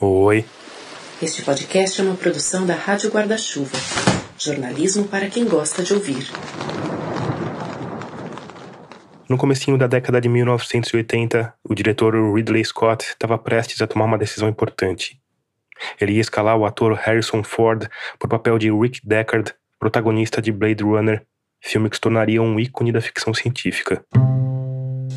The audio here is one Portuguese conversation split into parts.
Oi. Este podcast é uma produção da Rádio Guarda-Chuva. Jornalismo para quem gosta de ouvir. No comecinho da década de 1980, o diretor Ridley Scott estava prestes a tomar uma decisão importante. Ele ia escalar o ator Harrison Ford para o papel de Rick Deckard, protagonista de Blade Runner, filme que se tornaria um ícone da ficção científica.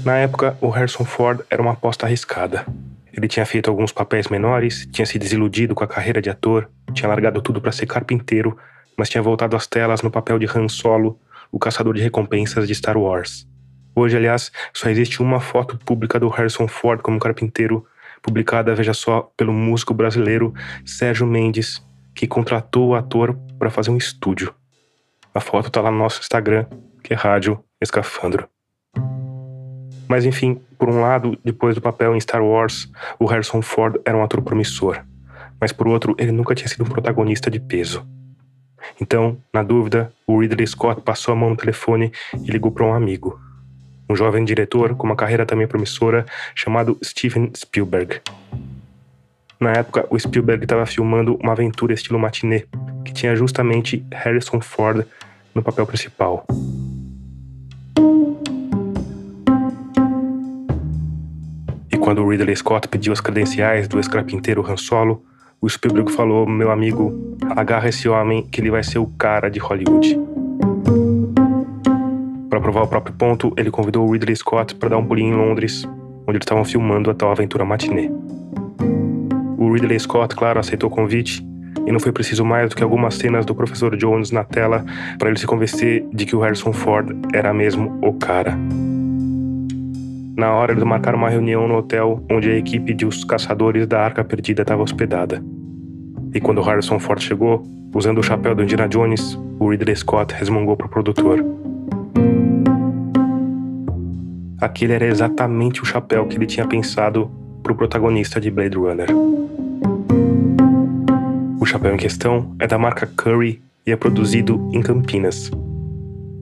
Na época, o Harrison Ford era uma aposta arriscada. Ele tinha feito alguns papéis menores, tinha se desiludido com a carreira de ator, tinha largado tudo para ser carpinteiro, mas tinha voltado às telas no papel de Han Solo, o caçador de recompensas de Star Wars. Hoje, aliás, só existe uma foto pública do Harrison Ford como carpinteiro, publicada, veja só, pelo músico brasileiro Sérgio Mendes, que contratou o ator para fazer um estúdio. A foto está lá no nosso Instagram, que é Rádio Escafandro. Mas enfim, por um lado, depois do papel em Star Wars, o Harrison Ford era um ator promissor, mas por outro, ele nunca tinha sido um protagonista de peso. Então, na dúvida, o Ridley Scott passou a mão no telefone e ligou para um amigo, um jovem diretor com uma carreira também promissora chamado Steven Spielberg. Na época, o Spielberg estava filmando uma aventura estilo matinê, que tinha justamente Harrison Ford no papel principal. Quando Ridley Scott pediu as credenciais do ex-carpinteiro Han Solo, o Spielberg falou: Meu amigo, agarra esse homem que ele vai ser o cara de Hollywood. Para provar o próprio ponto, ele convidou o Ridley Scott para dar um pulinho em Londres, onde eles estavam filmando a tal aventura matinê. O Ridley Scott, claro, aceitou o convite e não foi preciso mais do que algumas cenas do Professor Jones na tela para ele se convencer de que o Harrison Ford era mesmo o cara. Na hora eles marcaram uma reunião no hotel onde a equipe de Os Caçadores da Arca Perdida estava hospedada. E quando Harrison Ford chegou, usando o chapéu do Indiana Jones, o Ridley Scott resmungou para o produtor. Aquele era exatamente o chapéu que ele tinha pensado para o protagonista de Blade Runner. O chapéu em questão é da marca Curry e é produzido em Campinas.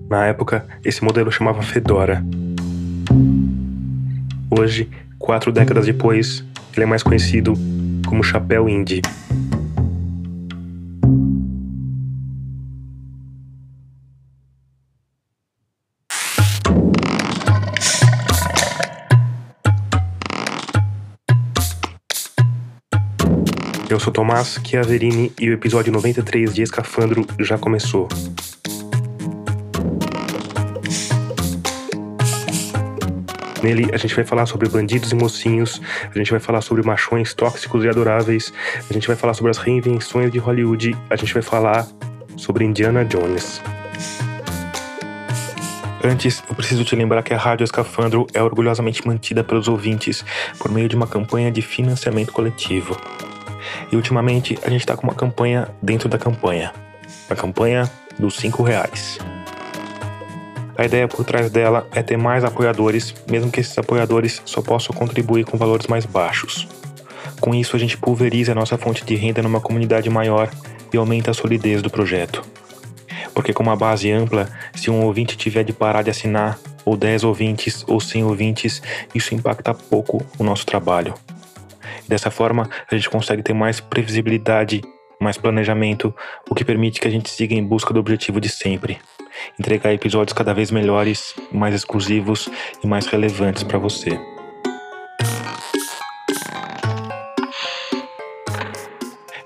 Na época, esse modelo chamava Fedora Hoje, quatro décadas depois, ele é mais conhecido como Chapéu Indie. Eu sou Tomás Chiaverini e o episódio 93 de Escafandro já começou. Nele a gente vai falar sobre bandidos e mocinhos, a gente vai falar sobre machões tóxicos e adoráveis, a gente vai falar sobre as reinvenções de Hollywood, a gente vai falar sobre Indiana Jones. Antes, eu preciso te lembrar que a Rádio Escafandro é orgulhosamente mantida pelos ouvintes por meio de uma campanha de financiamento coletivo. E ultimamente a gente está com uma campanha dentro da campanha. A campanha dos 5 reais. A ideia por trás dela é ter mais apoiadores, mesmo que esses apoiadores só possam contribuir com valores mais baixos. Com isso, a gente pulveriza a nossa fonte de renda numa comunidade maior e aumenta a solidez do projeto. Porque com uma base ampla, se um ouvinte tiver de parar de assinar, ou 10 ouvintes, ou 100 ouvintes, isso impacta pouco o nosso trabalho. Dessa forma, a gente consegue ter mais previsibilidade, mais planejamento, o que permite que a gente siga em busca do objetivo de sempre, entregar episódios cada vez melhores, mais exclusivos e mais relevantes para você.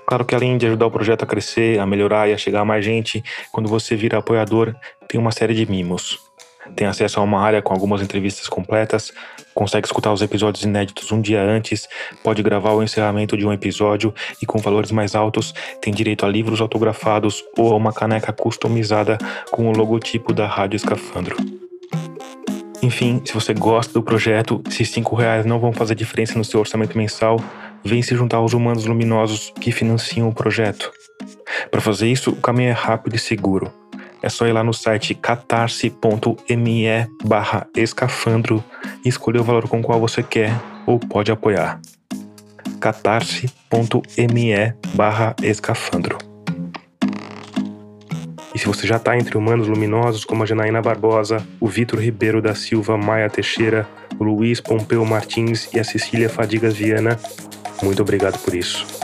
Claro que além de ajudar o projeto a crescer, a melhorar e a chegar a mais gente, quando você vira apoiador, tem uma série de mimos tem acesso a uma área com algumas entrevistas completas, consegue escutar os episódios inéditos um dia antes, pode gravar o encerramento de um episódio e, com valores mais altos, tem direito a livros autografados ou a uma caneca customizada com o logotipo da Rádio Escafandro. Enfim, se você gosta do projeto, se cinco reais não vão fazer diferença no seu orçamento mensal, vem se juntar aos humanos luminosos que financiam o projeto. Para fazer isso, o caminho é rápido e seguro é só ir lá no site catarse.me barra escafandro e escolher o valor com o qual você quer ou pode apoiar. catarse.me barra escafandro. E se você já está entre humanos luminosos como a Janaína Barbosa, o Vitor Ribeiro da Silva Maia Teixeira, o Luiz Pompeu Martins e a Cecília Fadigas Viana, Muito obrigado por isso.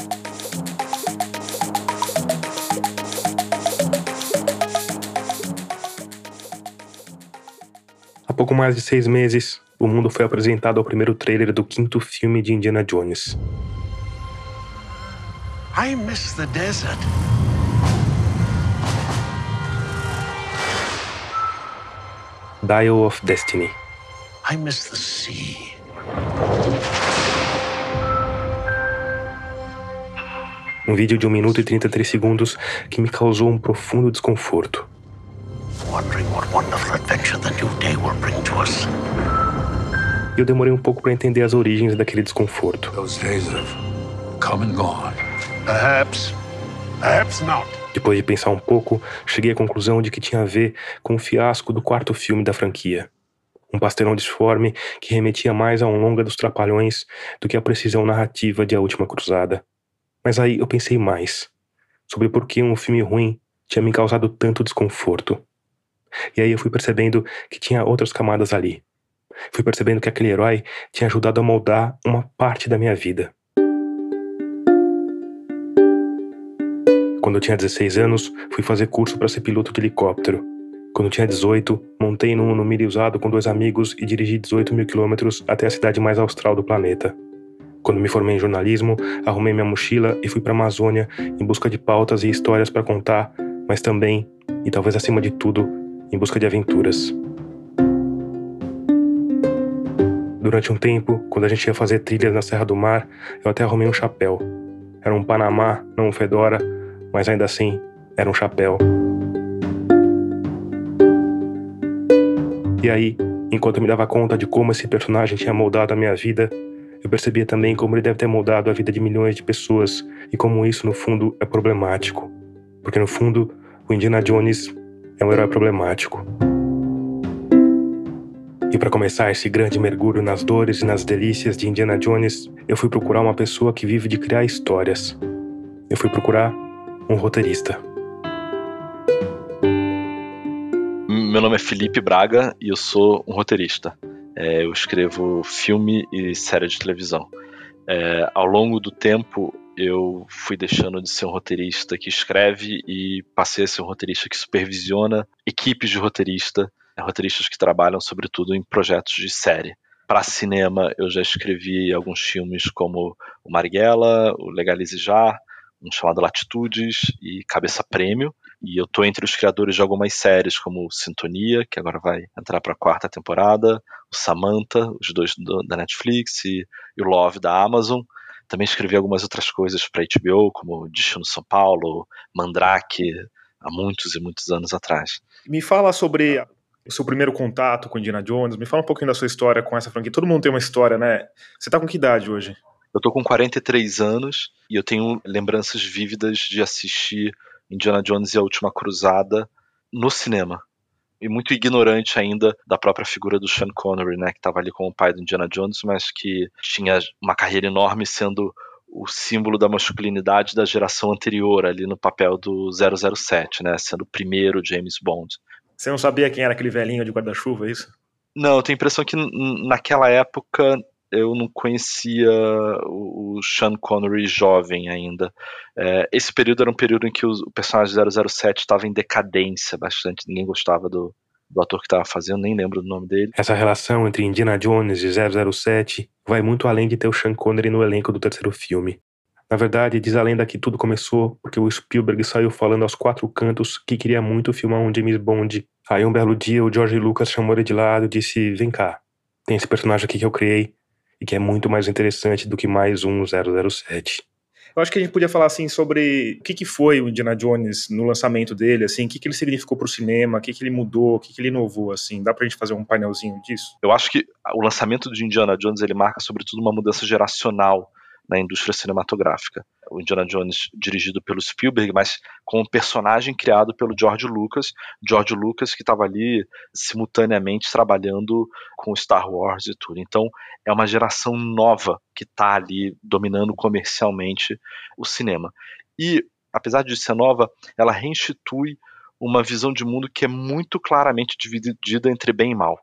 Pouco mais de seis meses, o mundo foi apresentado ao primeiro trailer do quinto filme de Indiana Jones. I miss the desert. Dial of Destiny. I miss the sea. Um vídeo de 1 minuto e 33 segundos que me causou um profundo desconforto. Eu demorei um pouco para entender as origens daquele desconforto. Perhaps. Perhaps not. Depois de pensar um pouco, cheguei à conclusão de que tinha a ver com o fiasco do quarto filme da franquia. Um pastelão disforme que remetia mais a um longa dos trapalhões do que a precisão narrativa de A Última Cruzada. Mas aí eu pensei mais sobre por que um filme ruim tinha me causado tanto desconforto. E aí eu fui percebendo que tinha outras camadas ali. Fui percebendo que aquele herói tinha ajudado a moldar uma parte da minha vida. Quando eu tinha 16 anos, fui fazer curso para ser piloto de helicóptero. Quando eu tinha 18, montei num Mille usado com dois amigos e dirigi 18 mil quilômetros até a cidade mais austral do planeta. Quando me formei em jornalismo, arrumei minha mochila e fui para a Amazônia em busca de pautas e histórias para contar, mas também, e talvez acima de tudo, em busca de aventuras. Durante um tempo, quando a gente ia fazer trilhas na Serra do Mar, eu até arrumei um chapéu. Era um Panamá, não um Fedora, mas ainda assim, era um chapéu. E aí, enquanto eu me dava conta de como esse personagem tinha moldado a minha vida, eu percebia também como ele deve ter moldado a vida de milhões de pessoas e como isso, no fundo, é problemático. Porque, no fundo, o Indiana Jones é um herói problemático. E para começar esse grande mergulho nas dores e nas delícias de Indiana Jones, eu fui procurar uma pessoa que vive de criar histórias. Eu fui procurar um roteirista. Meu nome é Felipe Braga e eu sou um roteirista. É, eu escrevo filme e série de televisão. É, ao longo do tempo, eu fui deixando de ser um roteirista que escreve e passei a ser um roteirista que supervisiona equipes de roteirista, é, roteiristas que trabalham sobretudo em projetos de série. Para cinema, eu já escrevi alguns filmes como o Marighella, o Legalize Já, um chamado Latitudes e Cabeça Prêmio. E eu tô entre os criadores de algumas séries, como Sintonia, que agora vai entrar para a quarta temporada, o Samantha, os dois do, da Netflix, e, e, o Love da Amazon. Também escrevi algumas outras coisas para HBO, como Destino São Paulo, Mandrake, há muitos e muitos anos atrás. Me fala sobre o seu primeiro contato com Indiana Jones, me fala um pouquinho da sua história com essa franquia. Todo mundo tem uma história, né? Você tá com que idade hoje? Eu tô com 43 anos e eu tenho lembranças vívidas de assistir Indiana Jones e a Última Cruzada no cinema. E muito ignorante ainda da própria figura do Sean Connery, né, que estava ali como o pai do Indiana Jones, mas que tinha uma carreira enorme sendo o símbolo da masculinidade da geração anterior ali no papel do 007, né, sendo o primeiro James Bond. Você não sabia quem era aquele velhinho de guarda-chuva, é isso? Não, eu tenho a impressão que naquela época eu não conhecia o, Sean Connery jovem ainda. É, esse período era um período em que o, o personagem 007 estava em decadência bastante, ninguém gostava do, do ator que estava fazendo, nem lembro do nome dele. Essa relação entre Indiana Jones e 007 vai muito além de ter o Sean Connery no elenco do terceiro filme. Na verdade, diz a lenda que tudo começou porque o Spielberg saiu falando aos quatro cantos que queria muito filmar um James Bond. Aí um belo dia o George Lucas chamou ele de lado e disse: Vem cá, tem esse personagem aqui que eu criei e que é muito mais interessante do que mais um 007. Eu acho que a gente podia falar assim sobre o que, que foi o Indiana Jones no lançamento dele, assim, o que, que ele significou para o cinema, o que, que ele mudou, o que, que ele inovou, assim. Dá para a gente fazer um painelzinho disso? Eu acho que o lançamento de Indiana Jones ele marca sobretudo uma mudança geracional na indústria cinematográfica. O Indiana Jones dirigido pelo Spielberg, mas com um personagem criado pelo George Lucas, George Lucas que estava ali simultaneamente trabalhando com Star Wars e tudo. Então é uma geração nova que está ali dominando comercialmente o cinema. E apesar de ser nova, ela reinstitui uma visão de mundo que é muito claramente dividida entre bem e mal,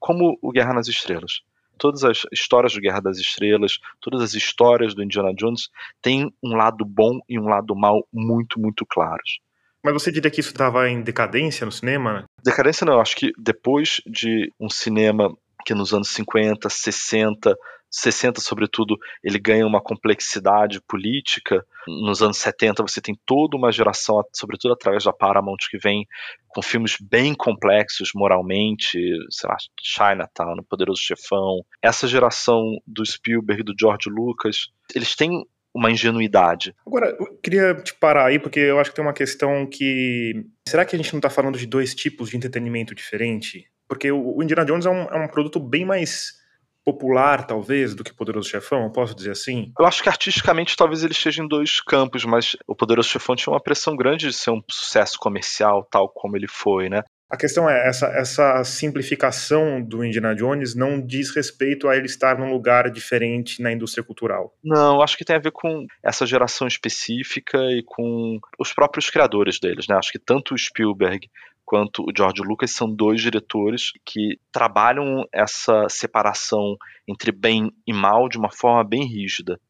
como o Guerra nas Estrelas. Todas as histórias do Guerra das Estrelas, todas as histórias do Indiana Jones têm um lado bom e um lado mal muito, muito claros. Mas você diria que isso estava em decadência no cinema? Decadência não, acho que depois de um cinema que nos anos 50, 60, 60 sobretudo, ele ganha uma complexidade política. Nos anos 70 você tem toda uma geração, sobretudo através da Paramount, que vem com filmes bem complexos moralmente, sei lá, Chinatown, Poderoso Chefão. Essa geração do Spielberg, do George Lucas, eles têm uma ingenuidade. Agora, eu queria te parar aí, porque eu acho que tem uma questão que. Será que a gente não está falando de dois tipos de entretenimento diferente? Porque o Indiana Jones é um, é um produto bem mais popular, talvez, do que Poderoso Chefão, eu posso dizer assim? Eu acho que artisticamente talvez ele esteja em dois campos, mas o Poderoso Chefão tinha uma pressão grande de ser um sucesso comercial, tal como ele foi, né? A questão é, essa, essa simplificação do Indiana Jones não diz respeito a ele estar num lugar diferente na indústria cultural. Não, acho que tem a ver com essa geração específica e com os próprios criadores deles, né? Acho que tanto o Spielberg quanto o George Lucas são dois diretores que trabalham essa separação entre bem e mal de uma forma bem rígida.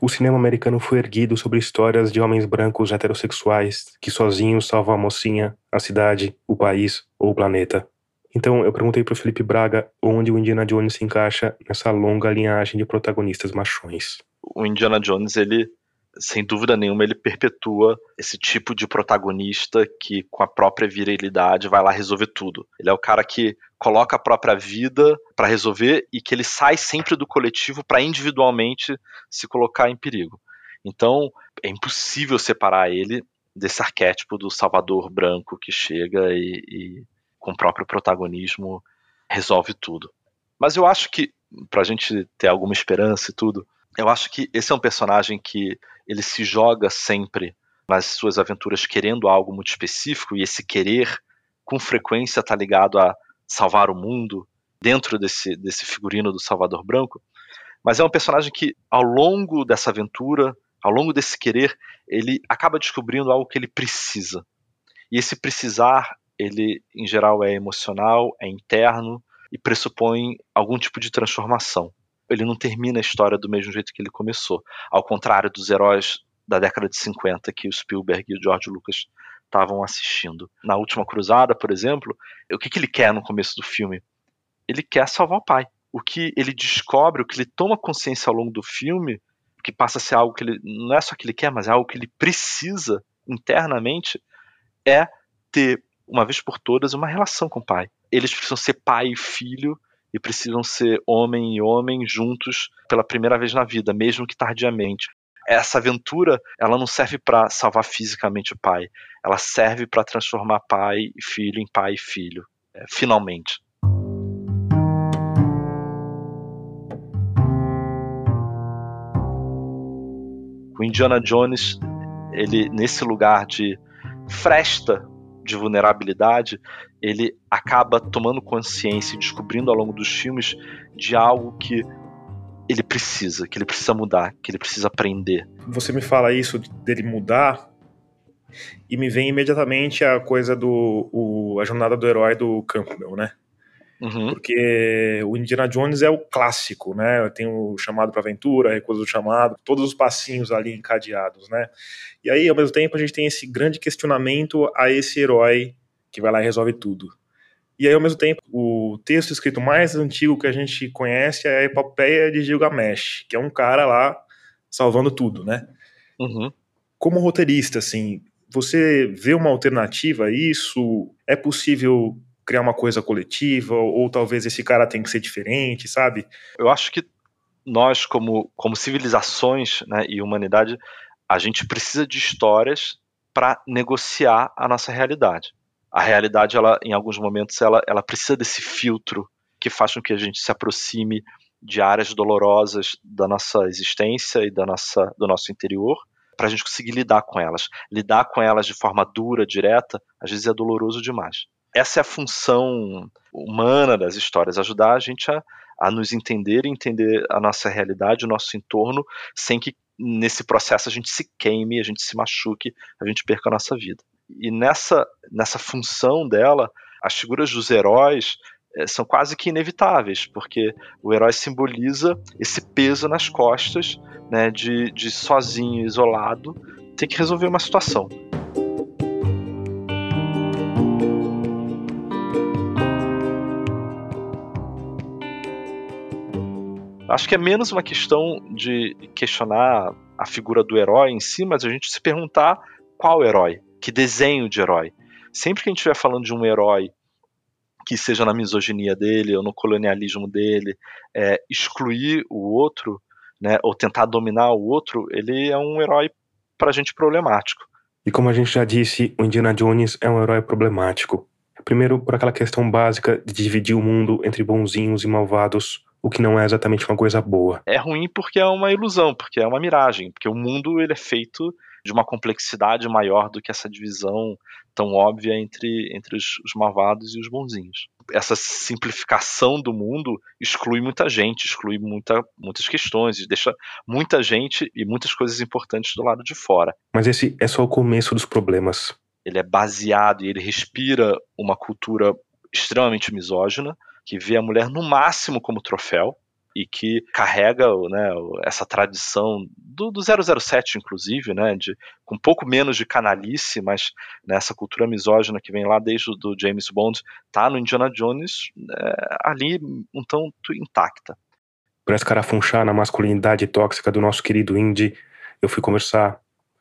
O cinema americano foi erguido sobre histórias de homens brancos heterossexuais que sozinhos salvam a mocinha, a cidade, o país ou o planeta. Então eu perguntei para o Felipe Braga onde o Indiana Jones se encaixa nessa longa linhagem de protagonistas machões. O Indiana Jones ele sem dúvida nenhuma, ele perpetua esse tipo de protagonista que, com a própria virilidade, vai lá resolver tudo. Ele é o cara que coloca a própria vida para resolver e que ele sai sempre do coletivo para individualmente se colocar em perigo. Então, é impossível separar ele desse arquétipo do salvador branco que chega e, e com o próprio protagonismo, resolve tudo. Mas eu acho que, para a gente ter alguma esperança e tudo, eu acho que esse é um personagem que ele se joga sempre nas suas aventuras querendo algo muito específico e esse querer com frequência está ligado a salvar o mundo dentro desse, desse figurino do Salvador Branco. Mas é um personagem que, ao longo dessa aventura, ao longo desse querer, ele acaba descobrindo algo que ele precisa. E esse precisar, ele em geral é emocional, é interno e pressupõe algum tipo de transformação ele não termina a história do mesmo jeito que ele começou. Ao contrário dos heróis da década de 50 que o Spielberg e o George Lucas estavam assistindo. Na última cruzada, por exemplo, o que, que ele quer no começo do filme? Ele quer salvar o pai. O que ele descobre, o que ele toma consciência ao longo do filme, que passa a ser algo que ele não é só que ele quer, mas é algo que ele precisa internamente, é ter uma vez por todas uma relação com o pai. Eles precisam ser pai e filho e precisam ser homem e homem juntos pela primeira vez na vida, mesmo que tardiamente. Essa aventura, ela não serve para salvar fisicamente o pai, ela serve para transformar pai e filho em pai e filho, é, finalmente. O Indiana Jones, ele nesse lugar de fresta de vulnerabilidade, ele acaba tomando consciência e descobrindo ao longo dos filmes de algo que ele precisa, que ele precisa mudar, que ele precisa aprender. Você me fala isso dele mudar e me vem imediatamente a coisa do o, a jornada do herói do Campbell, né? Uhum. Porque o Indiana Jones é o clássico, né? Tem o chamado para aventura, a recusa do chamado, todos os passinhos ali encadeados, né? E aí, ao mesmo tempo, a gente tem esse grande questionamento a esse herói que vai lá e resolve tudo. E aí, ao mesmo tempo, o texto escrito mais antigo que a gente conhece é a epopeia de Gilgamesh, que é um cara lá salvando tudo, né? Uhum. Como roteirista, assim, você vê uma alternativa a isso? É possível criar uma coisa coletiva, ou, ou talvez esse cara tem que ser diferente, sabe? Eu acho que nós, como, como civilizações né, e humanidade, a gente precisa de histórias para negociar a nossa realidade. A realidade, ela, em alguns momentos, ela, ela precisa desse filtro que faz com que a gente se aproxime de áreas dolorosas da nossa existência e da nossa, do nosso interior, para a gente conseguir lidar com elas. Lidar com elas de forma dura, direta, às vezes é doloroso demais essa é a função humana das histórias, ajudar a gente a, a nos entender e entender a nossa realidade, o nosso entorno, sem que nesse processo a gente se queime, a gente se machuque, a gente perca a nossa vida. E nessa, nessa função dela, as figuras dos heróis é, são quase que inevitáveis, porque o herói simboliza esse peso nas costas, né, de, de sozinho, isolado, ter que resolver uma situação. Acho que é menos uma questão de questionar a figura do herói em si, mas a gente se perguntar qual herói, que desenho de herói. Sempre que a gente estiver falando de um herói que seja na misoginia dele ou no colonialismo dele, é, excluir o outro, né, ou tentar dominar o outro, ele é um herói para a gente problemático. E como a gente já disse, o Indiana Jones é um herói problemático. Primeiro, por aquela questão básica de dividir o mundo entre bonzinhos e malvados, o que não é exatamente uma coisa boa. É ruim porque é uma ilusão, porque é uma miragem, porque o mundo ele é feito de uma complexidade maior do que essa divisão tão óbvia entre, entre os, os malvados e os bonzinhos. Essa simplificação do mundo exclui muita gente, exclui muita, muitas questões, deixa muita gente e muitas coisas importantes do lado de fora. Mas esse é só o começo dos problemas. Ele é baseado e ele respira uma cultura extremamente misógina, que vê a mulher no máximo como troféu e que carrega né, essa tradição do, do 007, inclusive, né, de, com um pouco menos de canalice, mas nessa né, cultura misógina que vem lá desde o do James Bond, tá no Indiana Jones é, ali um tanto intacta. Para escarafunchar na masculinidade tóxica do nosso querido Indy, eu fui conversar,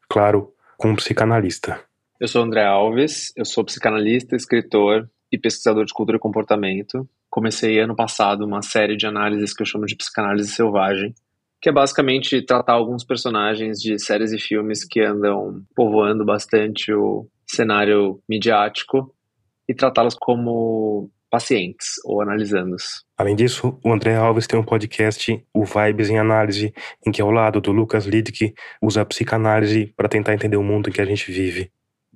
claro, com um psicanalista. Eu sou André Alves, eu sou psicanalista, escritor e pesquisador de cultura e comportamento comecei ano passado uma série de análises que eu chamo de psicanálise selvagem, que é basicamente tratar alguns personagens de séries e filmes que andam povoando bastante o cenário midiático e tratá-los como pacientes ou analisando-os. Além disso, o André Alves tem um podcast, o Vibes em Análise, em que ao lado do Lucas Lidke usa a psicanálise para tentar entender o mundo em que a gente vive.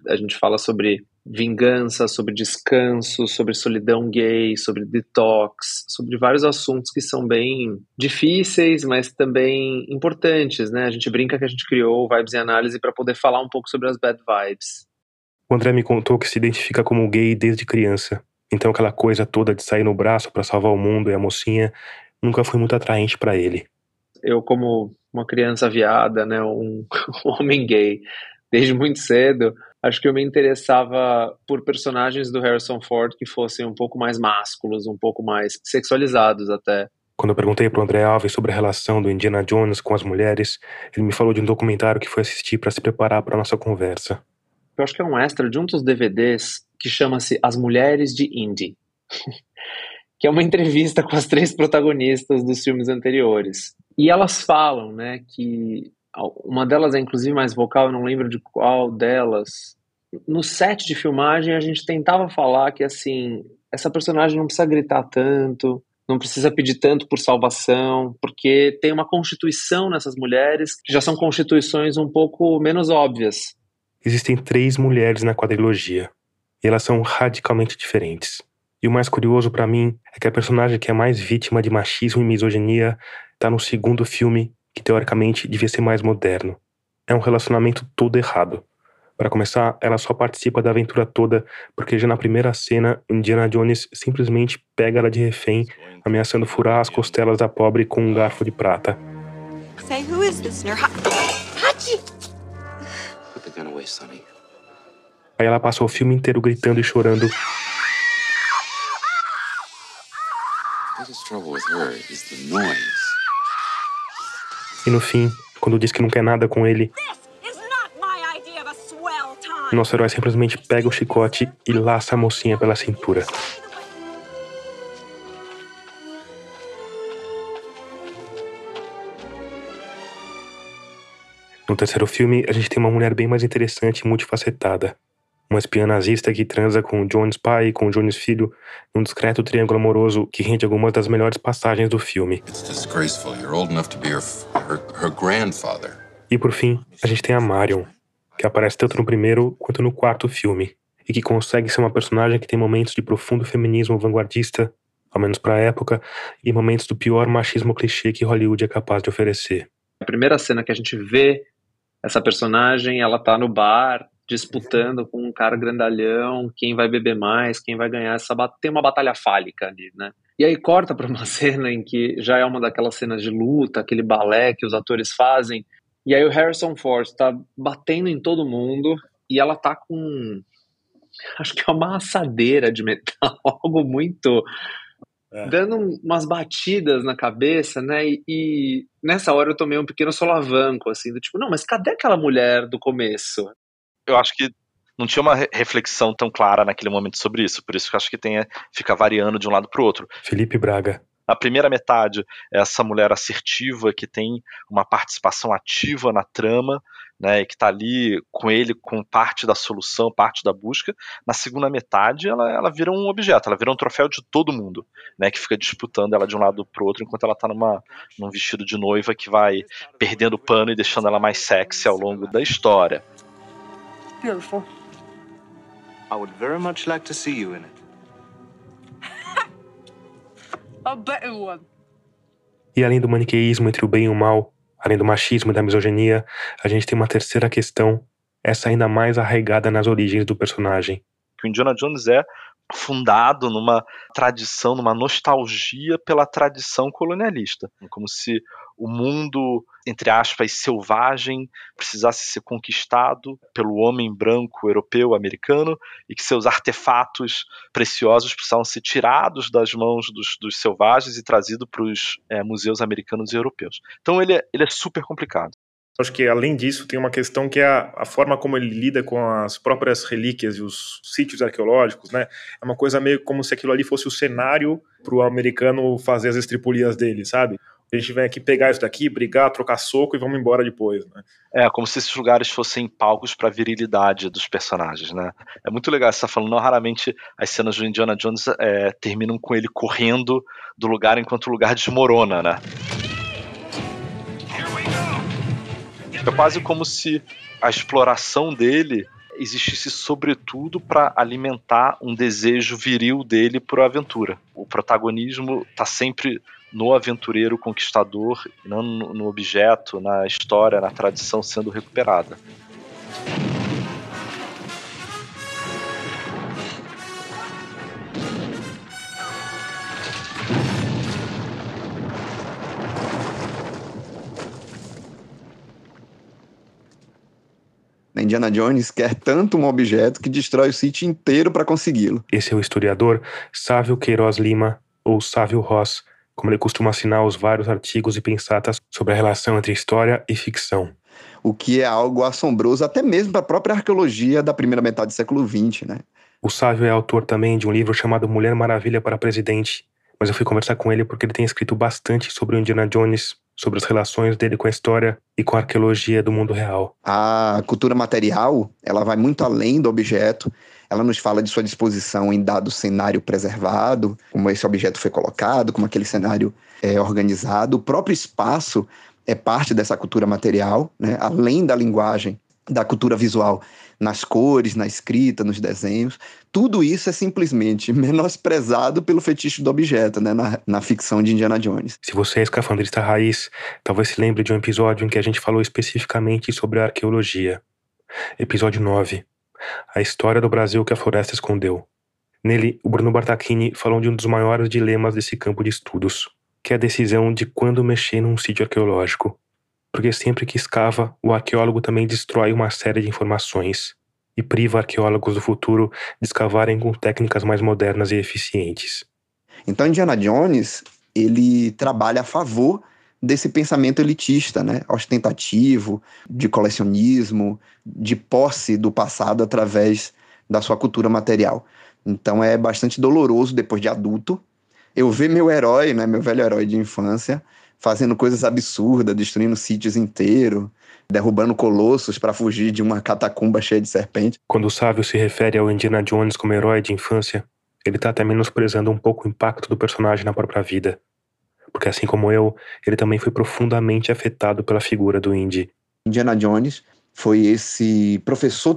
A gente fala sobre vingança, sobre descanso, sobre solidão gay, sobre detox, sobre vários assuntos que são bem difíceis, mas também importantes, né? A gente brinca que a gente criou o Vibes em Análise para poder falar um pouco sobre as bad vibes. O André me contou que se identifica como gay desde criança. Então aquela coisa toda de sair no braço para salvar o mundo e a mocinha nunca foi muito atraente para ele. Eu como uma criança viada, né, um, um homem gay, desde muito cedo, acho que eu me interessava por personagens do Harrison Ford que fossem um pouco mais másculos, um pouco mais sexualizados até. Quando eu perguntei para o André Alves sobre a relação do Indiana Jones com as mulheres, ele me falou de um documentário que foi assistir para se preparar para a nossa conversa. Eu acho que é um extra de um dos DVDs que chama-se As Mulheres de Indy. que é uma entrevista com as três protagonistas dos filmes anteriores. E elas falam, né, que uma delas é inclusive mais vocal, eu não lembro de qual delas. No set de filmagem a gente tentava falar que assim, essa personagem não precisa gritar tanto, não precisa pedir tanto por salvação, porque tem uma constituição nessas mulheres que já são constituições um pouco menos óbvias. Existem três mulheres na quadrilogia, e elas são radicalmente diferentes. E o mais curioso para mim é que a personagem que é mais vítima de machismo e misoginia está no segundo filme que teoricamente devia ser mais moderno. É um relacionamento todo errado. Para começar, ela só participa da aventura toda porque já na primeira cena, Indiana Jones simplesmente pega ela de refém, ameaçando furar as costelas da pobre com um garfo de prata. Say, who is this Hachi! Put the gun away, Sonny. Aí ela passa o filme inteiro gritando e chorando. The trouble with her is the noise. E no fim, quando diz que não quer nada com ele, nosso herói simplesmente pega o chicote e laça a mocinha pela cintura. No terceiro filme, a gente tem uma mulher bem mais interessante e multifacetada uma espiã nazista que transa com Jones pai e com Jones filho num discreto triângulo amoroso que rende algumas das melhores passagens do filme. E por fim, a gente tem a Marion, que aparece tanto no primeiro quanto no quarto filme, e que consegue ser uma personagem que tem momentos de profundo feminismo vanguardista, ao menos para a época, e momentos do pior machismo clichê que Hollywood é capaz de oferecer. A primeira cena que a gente vê essa personagem, ela tá no bar disputando com um cara grandalhão, quem vai beber mais, quem vai ganhar essa batalha. Tem uma batalha fálica ali, né? E aí corta para uma cena em que já é uma daquelas cenas de luta, aquele balé que os atores fazem. E aí o Harrison Ford está batendo em todo mundo e ela tá com acho que é uma assadeira de metal, algo muito é. dando umas batidas na cabeça, né? E, e, nessa hora eu tomei um pequeno solavanco, assim, do tipo, não, mas cadê aquela mulher do começo? Eu acho que não tinha uma reflexão tão clara naquele momento sobre isso, por isso que eu acho que tem, fica variando de um lado para o outro. Felipe Braga. A primeira metade é essa mulher assertiva que tem uma participação ativa na trama, né, que está ali com ele com parte da solução, parte da busca. Na segunda metade, ela, ela vira um objeto, ela vira um troféu de todo mundo, né, que fica disputando ela de um lado para o outro enquanto ela está numa, num vestido de noiva que vai perdendo pano e deixando ela mais sexy ao longo da história. Beautiful. I would very much like to see you in it. A better one. E além do maniqueísmo entre o bem e o mal, além do machismo e da misoginia, a gente tem uma terceira questão, essa ainda mais arraigada nas origens do personagem. Que o Indiana Jones é fundado numa tradição, numa nostalgia pela tradição colonialista, como se o mundo, entre aspas, selvagem precisasse ser conquistado pelo homem branco europeu americano e que seus artefatos preciosos precisavam ser tirados das mãos dos, dos selvagens e trazidos para os é, museus americanos e europeus. Então ele é, ele é super complicado. Acho que além disso tem uma questão que é a, a, forma como ele lida com as próprias relíquias e os sítios arqueológicos, né? É uma coisa meio como se aquilo ali fosse o cenário para o americano fazer as estripulias dele, sabe? A gente vem aqui pegar isso daqui, brigar, trocar soco e vamos embora depois, né? É, como se esses lugares fossem palcos para a virilidade dos personagens, né? É muito legal você tá falando, não raramente as cenas do Indiana Jones é, terminam com ele correndo do lugar enquanto o lugar desmorona, né? É quase como se a exploração dele existisse sobretudo para alimentar um desejo viril dele por aventura. O protagonismo está sempre no aventureiro conquistador, não no objeto, na história, na tradição sendo recuperada. Indiana Jones quer tanto um objeto que destrói o sítio inteiro para consegui-lo. Esse é o historiador Sávio Queiroz Lima, ou Sávio Ross, como ele costuma assinar os vários artigos e pensatas sobre a relação entre história e ficção. O que é algo assombroso até mesmo para a própria arqueologia da primeira metade do século XX, né? O Sávio é autor também de um livro chamado Mulher Maravilha para Presidente, mas eu fui conversar com ele porque ele tem escrito bastante sobre o Indiana Jones, sobre as relações dele com a história e com a arqueologia do mundo real. A cultura material, ela vai muito além do objeto. Ela nos fala de sua disposição em dado cenário preservado, como esse objeto foi colocado, como aquele cenário é organizado. O próprio espaço é parte dessa cultura material, né? além da linguagem, da cultura visual nas cores, na escrita, nos desenhos. Tudo isso é simplesmente menosprezado pelo fetiche do objeto, né, na, na ficção de Indiana Jones. Se você é escafandrista raiz, talvez se lembre de um episódio em que a gente falou especificamente sobre a arqueologia. Episódio 9. A história do Brasil que a floresta escondeu. Nele, o Bruno Bartachini falou de um dos maiores dilemas desse campo de estudos, que é a decisão de quando mexer num sítio arqueológico porque sempre que escava, o arqueólogo também destrói uma série de informações e priva arqueólogos do futuro de escavarem com técnicas mais modernas e eficientes. Então, Indiana Jones, ele trabalha a favor desse pensamento elitista, né, ostentativo, de colecionismo, de posse do passado através da sua cultura material. Então é bastante doloroso depois de adulto eu ver meu herói, né, meu velho herói de infância, fazendo coisas absurdas, destruindo sítios inteiros, derrubando colossos para fugir de uma catacumba cheia de serpentes. Quando o sábio se refere ao Indiana Jones como herói de infância, ele está até menosprezando um pouco o impacto do personagem na própria vida. Porque assim como eu, ele também foi profundamente afetado pela figura do Indy. Indiana Jones foi esse professor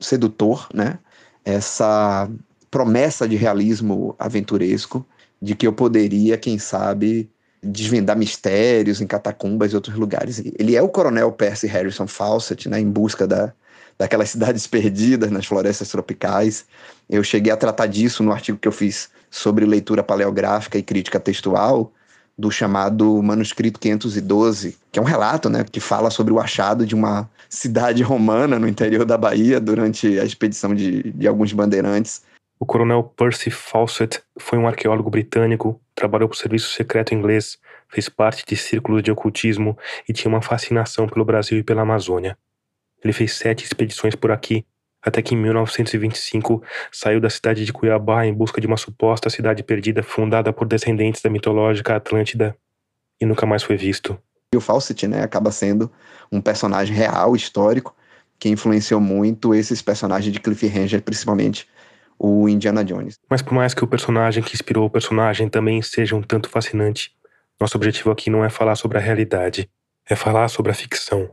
sedutor, né? Essa promessa de realismo aventuresco, de que eu poderia, quem sabe, desvendar mistérios em catacumbas e outros lugares. Ele é o coronel Percy Harrison Fawcett, né, em busca da, daquelas cidades perdidas nas florestas tropicais. Eu cheguei a tratar disso no artigo que eu fiz sobre leitura paleográfica e crítica textual, do chamado Manuscrito 512, que é um relato né, que fala sobre o achado de uma cidade romana no interior da Bahia durante a expedição de, de alguns bandeirantes. O coronel Percy Fawcett foi um arqueólogo britânico, trabalhou para o serviço secreto inglês, fez parte de círculos de ocultismo e tinha uma fascinação pelo Brasil e pela Amazônia. Ele fez sete expedições por aqui, até que em 1925 saiu da cidade de Cuiabá em busca de uma suposta cidade perdida fundada por descendentes da mitológica Atlântida e nunca mais foi visto. E o Fawcett, né, acaba sendo um personagem real, histórico, que influenciou muito esses personagens de Cliffhanger, principalmente o Indiana Jones. Mas por mais que o personagem que inspirou o personagem também seja um tanto fascinante, nosso objetivo aqui não é falar sobre a realidade, é falar sobre a ficção.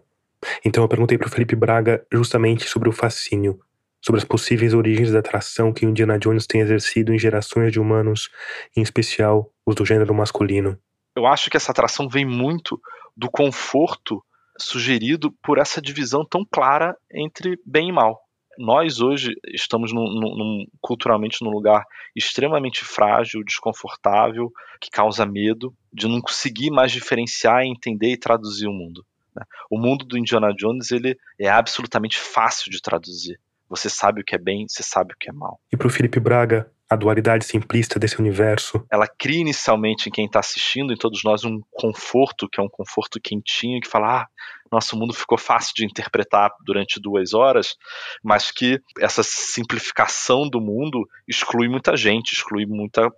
Então eu perguntei para o Felipe Braga justamente sobre o fascínio, sobre as possíveis origens da atração que Indiana Jones tem exercido em gerações de humanos, em especial os do gênero masculino. Eu acho que essa atração vem muito do conforto sugerido por essa divisão tão clara entre bem e mal. Nós hoje estamos num, num, culturalmente num lugar extremamente frágil, desconfortável, que causa medo de não conseguir mais diferenciar, entender e traduzir o mundo. Né? O mundo do Indiana Jones ele é absolutamente fácil de traduzir. Você sabe o que é bem, você sabe o que é mal. E para o Felipe Braga, a dualidade simplista desse universo. Ela cria inicialmente em quem está assistindo, em todos nós, um conforto, que é um conforto quentinho, que fala: ah, nosso mundo ficou fácil de interpretar durante duas horas, mas que essa simplificação do mundo exclui muita gente, exclui muita,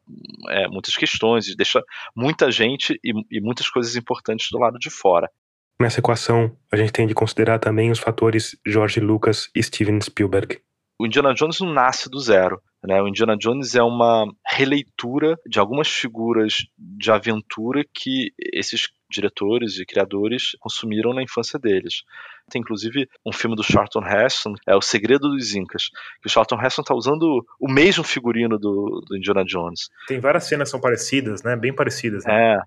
é, muitas questões, deixa muita gente e, e muitas coisas importantes do lado de fora. Nessa equação, a gente tem de considerar também os fatores George Lucas e Steven Spielberg. O Indiana Jones não nasce do zero. Né? O Indiana Jones é uma releitura de algumas figuras de aventura que esses diretores e criadores consumiram na infância deles. Tem inclusive um filme do Charlton Heston, é O Segredo dos Incas, que o Charlton Heston está usando o mesmo figurino do, do, Indiana Jones. Tem várias cenas que são parecidas, né? Bem parecidas. Né? É.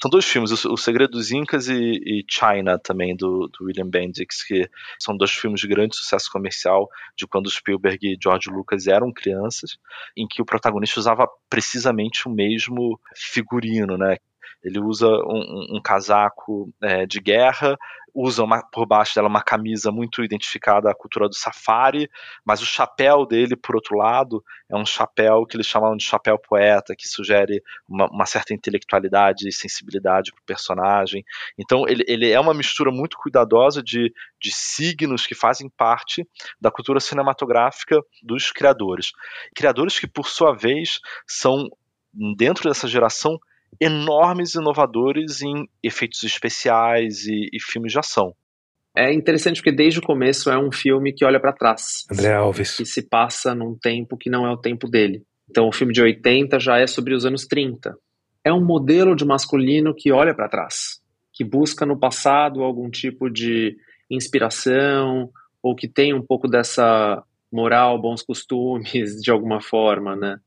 São dois filmes, O, Segredo dos Incas e, e China, também, do, do, William Bendix, que são dois filmes de grande sucesso comercial de quando Spielberg e George Lucas eram crianças, em que o protagonista usava precisamente o mesmo figurino, né? Ele usa um, um casaco é, de guerra, usa uma, por baixo dela uma camisa muito identificada à cultura do safari, mas o chapéu dele, por outro lado, é um chapéu que eles chamam de chapéu poeta, que sugere uma, uma certa intelectualidade e sensibilidade para o personagem. Então, ele, ele é uma mistura muito cuidadosa de, de signos que fazem parte da cultura cinematográfica dos criadores. Criadores que, por sua vez, são, dentro dessa geração, enormes inovadores em efeitos especiais e, e filmes de ação. É interessante porque desde o começo é um filme que olha para trás. André Alves. Que se passa num tempo que não é o tempo dele. Então o filme de 80 já é sobre os anos 30. É um modelo de masculino que olha para trás, que busca no passado algum tipo de inspiração ou que tem um pouco dessa moral, bons costumes de alguma forma, né?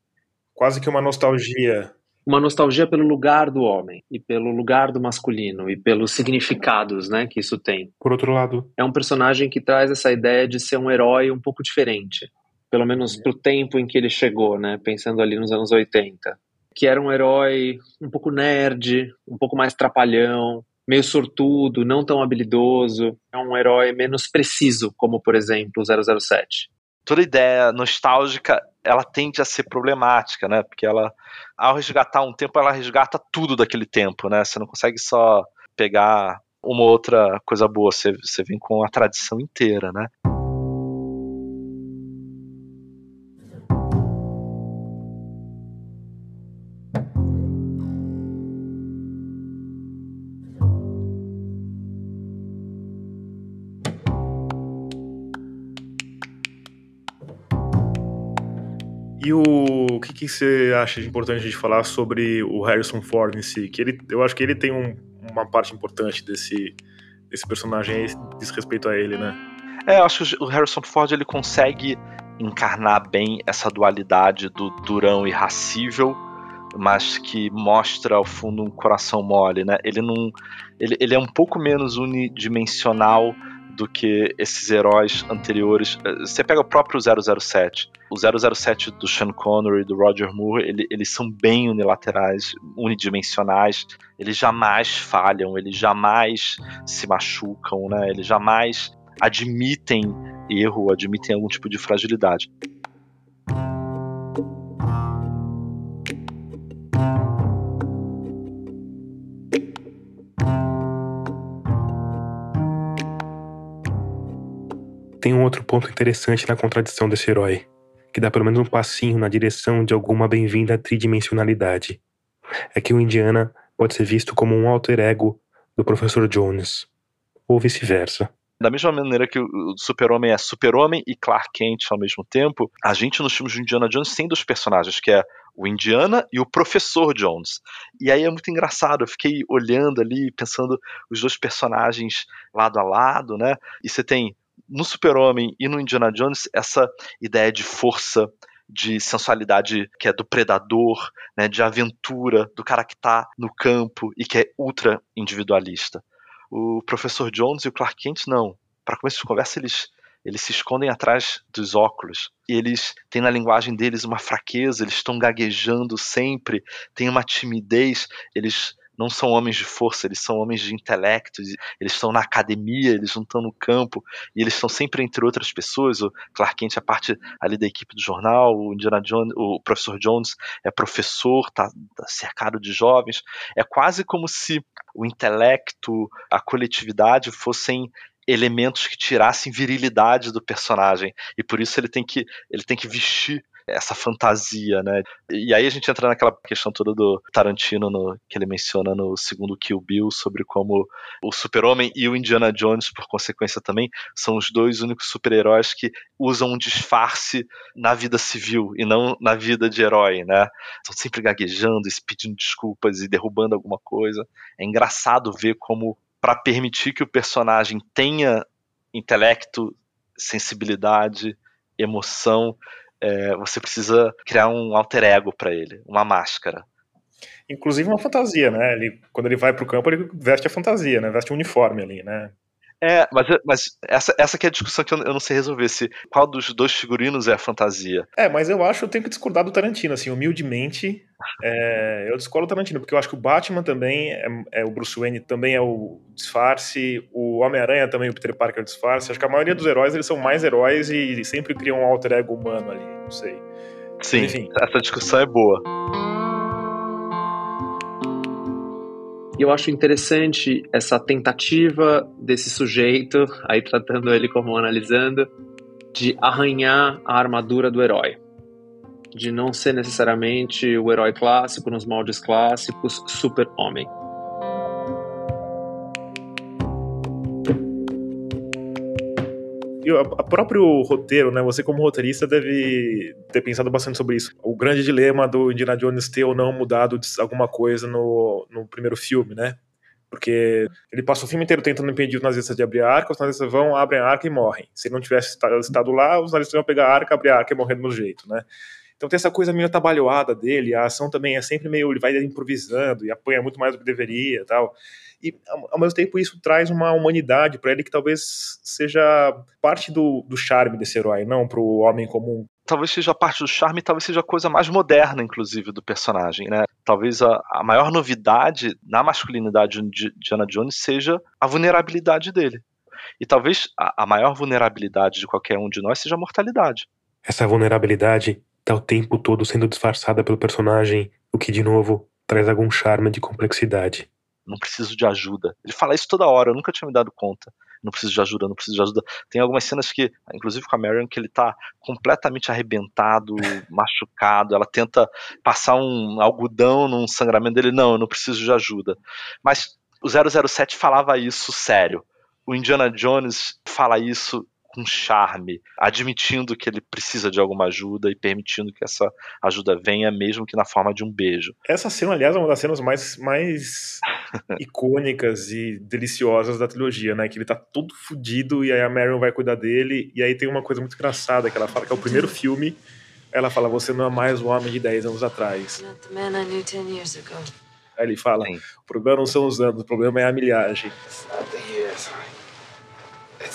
Quase que uma nostalgia uma nostalgia pelo lugar do homem e pelo lugar do masculino e pelos significados, né, que isso tem. Por outro lado, é um personagem que traz essa ideia de ser um herói um pouco diferente, pelo menos pro tempo em que ele chegou, né, pensando ali nos anos 80, que era um herói um pouco nerd, um pouco mais trapalhão, meio sortudo, não tão habilidoso, é um herói menos preciso, como por exemplo o 007 toda ideia nostálgica ela tende a ser problemática, né? Porque ela, ao resgatar um tempo, ela resgata tudo daquele tempo, né? Você não consegue só pegar uma outra coisa boa, você, você vem com a tradição inteira, né? Que, você acha importante de falar sobre o Harrison Ford em si? Que ele, eu acho que ele tem um, uma parte importante desse, desse personagem diz respeito a ele, né? É, eu acho que o Harrison Ford ele consegue encarnar bem essa dualidade do durão irracível, mas que mostra ao fundo um coração mole, né? Ele não, ele, ele é um pouco menos unidimensional do que esses heróis anteriores. Você pega o próprio 007. O 007 do Sean Connery, do Roger Moore, ele, eles são bem unilaterais, unidimensionais. Eles jamais falham, eles jamais se machucam, né? Eles jamais admitem erro, admitem algum tipo de fragilidade. Tem um outro ponto interessante na contradição desse herói, que dá pelo menos um passinho na direção de alguma bem-vinda tridimensionalidade. É que o Indiana pode ser visto como um alter ego do Professor Jones, ou vice-versa. Da mesma maneira que o Super-Homem é Super-Homem e Clark Kent ao mesmo tempo, a gente nos filmes de Indiana Jones tem dois personagens, que é o Indiana e o Professor Jones. E aí é muito engraçado, eu fiquei olhando ali, pensando os dois personagens lado a lado, né? E você tem no Super-Homem e no Indiana Jones essa ideia de força, de sensualidade que é do predador, né, de aventura, do cara que está no campo e que é ultra individualista. O professor Jones e o Clark Kent não. Para começo de conversa, eles eles se escondem atrás dos óculos. Eles têm na linguagem deles uma fraqueza, eles estão gaguejando sempre, têm uma timidez, eles não são homens de força, eles são homens de intelecto, eles estão na academia, eles não estão no campo, e eles estão sempre entre outras pessoas. O Clark Kent é parte ali da equipe do jornal, o Indiana Jones, o professor Jones é professor, tá, tá cercado de jovens. É quase como se o intelecto, a coletividade fossem elementos que tirassem virilidade do personagem e por isso ele tem que ele tem que vestir essa fantasia, né? E aí a gente entra naquela questão toda do Tarantino no, que ele menciona no segundo Kill Bill sobre como o Super-Homem e o Indiana Jones, por consequência também, são os dois únicos super-heróis que usam um disfarce na vida civil e não na vida de herói, né? Estão sempre gaguejando, pedindo desculpas e derrubando alguma coisa. É engraçado ver como para permitir que o personagem tenha intelecto, sensibilidade, emoção, é, você precisa criar um alter ego para ele, uma máscara. Inclusive uma fantasia, né? Ele, quando ele vai pro campo, ele veste a fantasia, né? Veste um uniforme ali, né? É, mas, mas essa, essa que é a discussão que eu, eu, não sei resolver, se qual dos dois figurinos é a fantasia. É, mas eu acho que eu tenho que discordar do Tarantino, assim, humildemente, é, eu discordo do Tarantino, porque eu acho que o Batman também é, é o Bruce Wayne também é o disfarce, o Homem-Aranha também, o Peter Parker é o disfarce, acho que a maioria dos heróis, eles são mais heróis e, e sempre criam um alter ego humano ali, não sei. Sim, Enfim. essa discussão é boa. E eu acho interessante essa tentativa desse sujeito, aí tratando ele como analisando, de arranhar a armadura do herói. De não ser necessariamente o herói clássico, nos moldes clássicos, super-homem. E o próprio roteiro, né? Você como roteirista deve ter pensado bastante sobre isso. O grande dilema do Indiana Jones ter ou não mudado alguma coisa no, no primeiro filme, né? Porque ele passa o filme inteiro tentando impedir os nazistas de abrir a arca, os nazistas vão, abrem a arca e morrem. Se ele não tivesse estado lá, os nazistas iam pegar a arca, abrir a arca e morrer do mesmo jeito, né? Então tem essa coisa meio atabalhoada dele, a ação também é sempre meio, ele vai improvisando e apanha muito mais do que deveria tal. E ao mesmo tempo isso traz uma humanidade para ele que talvez seja parte do, do charme desse herói, não para o homem comum. Talvez seja parte do charme, talvez seja a coisa mais moderna, inclusive, do personagem, né? Talvez a, a maior novidade na masculinidade de Diana Jones seja a vulnerabilidade dele. E talvez a, a maior vulnerabilidade de qualquer um de nós seja a mortalidade. Essa vulnerabilidade está o tempo todo sendo disfarçada pelo personagem, o que, de novo, traz algum charme de complexidade não preciso de ajuda. Ele fala isso toda hora, eu nunca tinha me dado conta. Não preciso de ajuda, não preciso de ajuda. Tem algumas cenas que, inclusive com a Marion, que ele tá completamente arrebentado, machucado. Ela tenta passar um algodão num sangramento dele. Não, eu não preciso de ajuda. Mas o 007 falava isso sério. O Indiana Jones fala isso com charme, admitindo que ele precisa de alguma ajuda e permitindo que essa ajuda venha, mesmo que na forma de um beijo. Essa cena, aliás, é uma das cenas mais, mais icônicas e deliciosas da trilogia, né? Que ele tá todo fudido e aí a Marion vai cuidar dele. E aí tem uma coisa muito engraçada que ela fala que é o primeiro filme. Ela fala: Você não é mais o homem de 10 anos atrás. Aí ele fala: Sim. O problema não são os anos, o problema é a milhagem. It's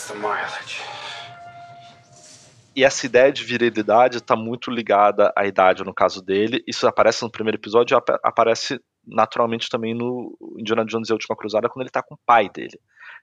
What's the mileage? E essa ideia de virilidade está muito ligada à idade, no caso dele. Isso aparece no primeiro episódio ap aparece naturalmente também no Indiana Jones e a Última Cruzada, quando ele está com o pai dele.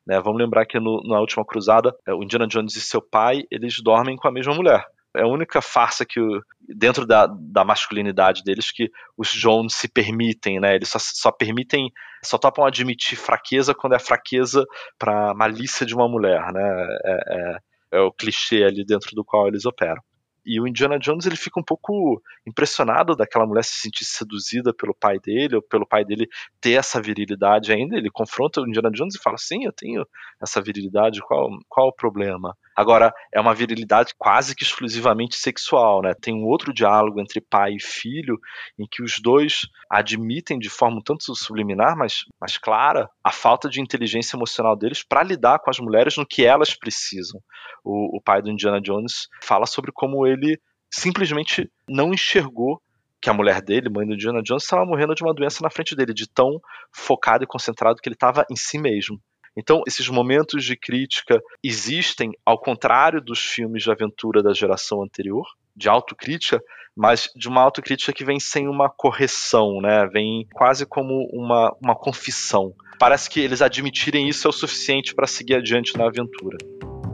Né? Vamos lembrar que no, na Última Cruzada, é, o Indiana Jones e seu pai, eles dormem com a mesma mulher. É a única farsa que, dentro da, da masculinidade deles, que os Jones se permitem, né? Eles só, só permitem, só topam admitir fraqueza quando é fraqueza para malícia de uma mulher, né? É, é, é o clichê ali dentro do qual eles operam. E o Indiana Jones ele fica um pouco impressionado daquela mulher se sentir seduzida pelo pai dele, ou pelo pai dele ter essa virilidade ainda. Ele confronta o Indiana Jones e fala: Sim, eu tenho essa virilidade, qual, qual o problema? Agora, é uma virilidade quase que exclusivamente sexual, né? Tem um outro diálogo entre pai e filho em que os dois admitem de forma tanto subliminar, mas, mas clara, a falta de inteligência emocional deles para lidar com as mulheres no que elas precisam. O, o pai do Indiana Jones fala sobre como ele simplesmente não enxergou que a mulher dele, mãe do Indiana Jones, estava morrendo de uma doença na frente dele, de tão focado e concentrado que ele estava em si mesmo. Então, esses momentos de crítica existem, ao contrário dos filmes de aventura da geração anterior, de autocrítica, mas de uma autocrítica que vem sem uma correção, né? Vem quase como uma, uma confissão. Parece que eles admitirem isso é o suficiente para seguir adiante na aventura.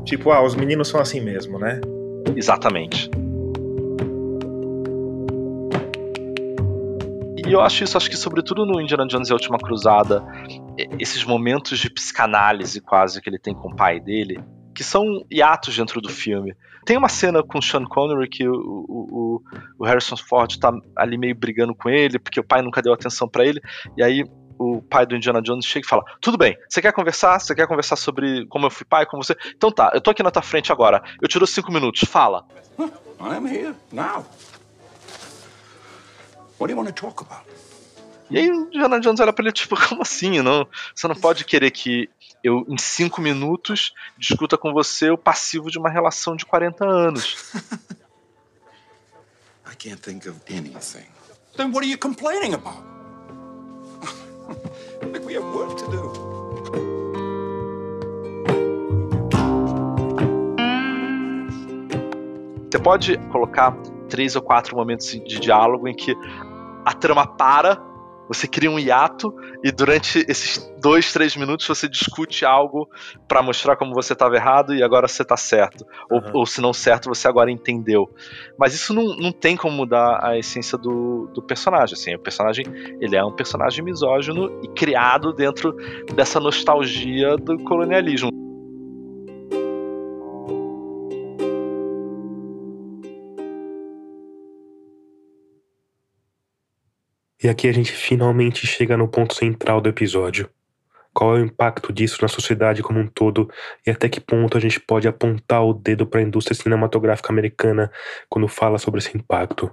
Tipo, ah, os meninos são assim mesmo, né? Exatamente. E eu acho isso, acho que sobretudo no Indiana Jones e a Última Cruzada, esses momentos de psicanálise quase que ele tem com o pai dele, que são hiatos dentro do filme. Tem uma cena com o Sean Connery que o, o, o Harrison Ford tá ali meio brigando com ele, porque o pai nunca deu atenção para ele, e aí o pai do Indiana Jones chega e fala: Tudo bem, você quer conversar? Você quer conversar sobre como eu fui pai com você? Então tá, eu tô aqui na tua frente agora. Eu te dou cinco minutos, fala. I'm here now. What do you want to talk about? E aí o Indiana Jones olha pra ele, tipo, como assim? Não, você não pode querer que eu, em cinco minutos, discuta com você o passivo de uma relação de 40 anos. I can't think of anything. Then what are you complaining about? like we have work to do. Você pode colocar três ou quatro momentos de diálogo em que a trama para, você cria um hiato e durante esses dois, três minutos você discute algo para mostrar como você estava errado e agora você está certo. Ou, uhum. ou, se não certo, você agora entendeu. Mas isso não, não tem como mudar a essência do, do personagem. Assim, o personagem ele é um personagem misógino e criado dentro dessa nostalgia do colonialismo. E aqui a gente finalmente chega no ponto central do episódio. Qual é o impacto disso na sociedade como um todo e até que ponto a gente pode apontar o dedo para a indústria cinematográfica americana quando fala sobre esse impacto?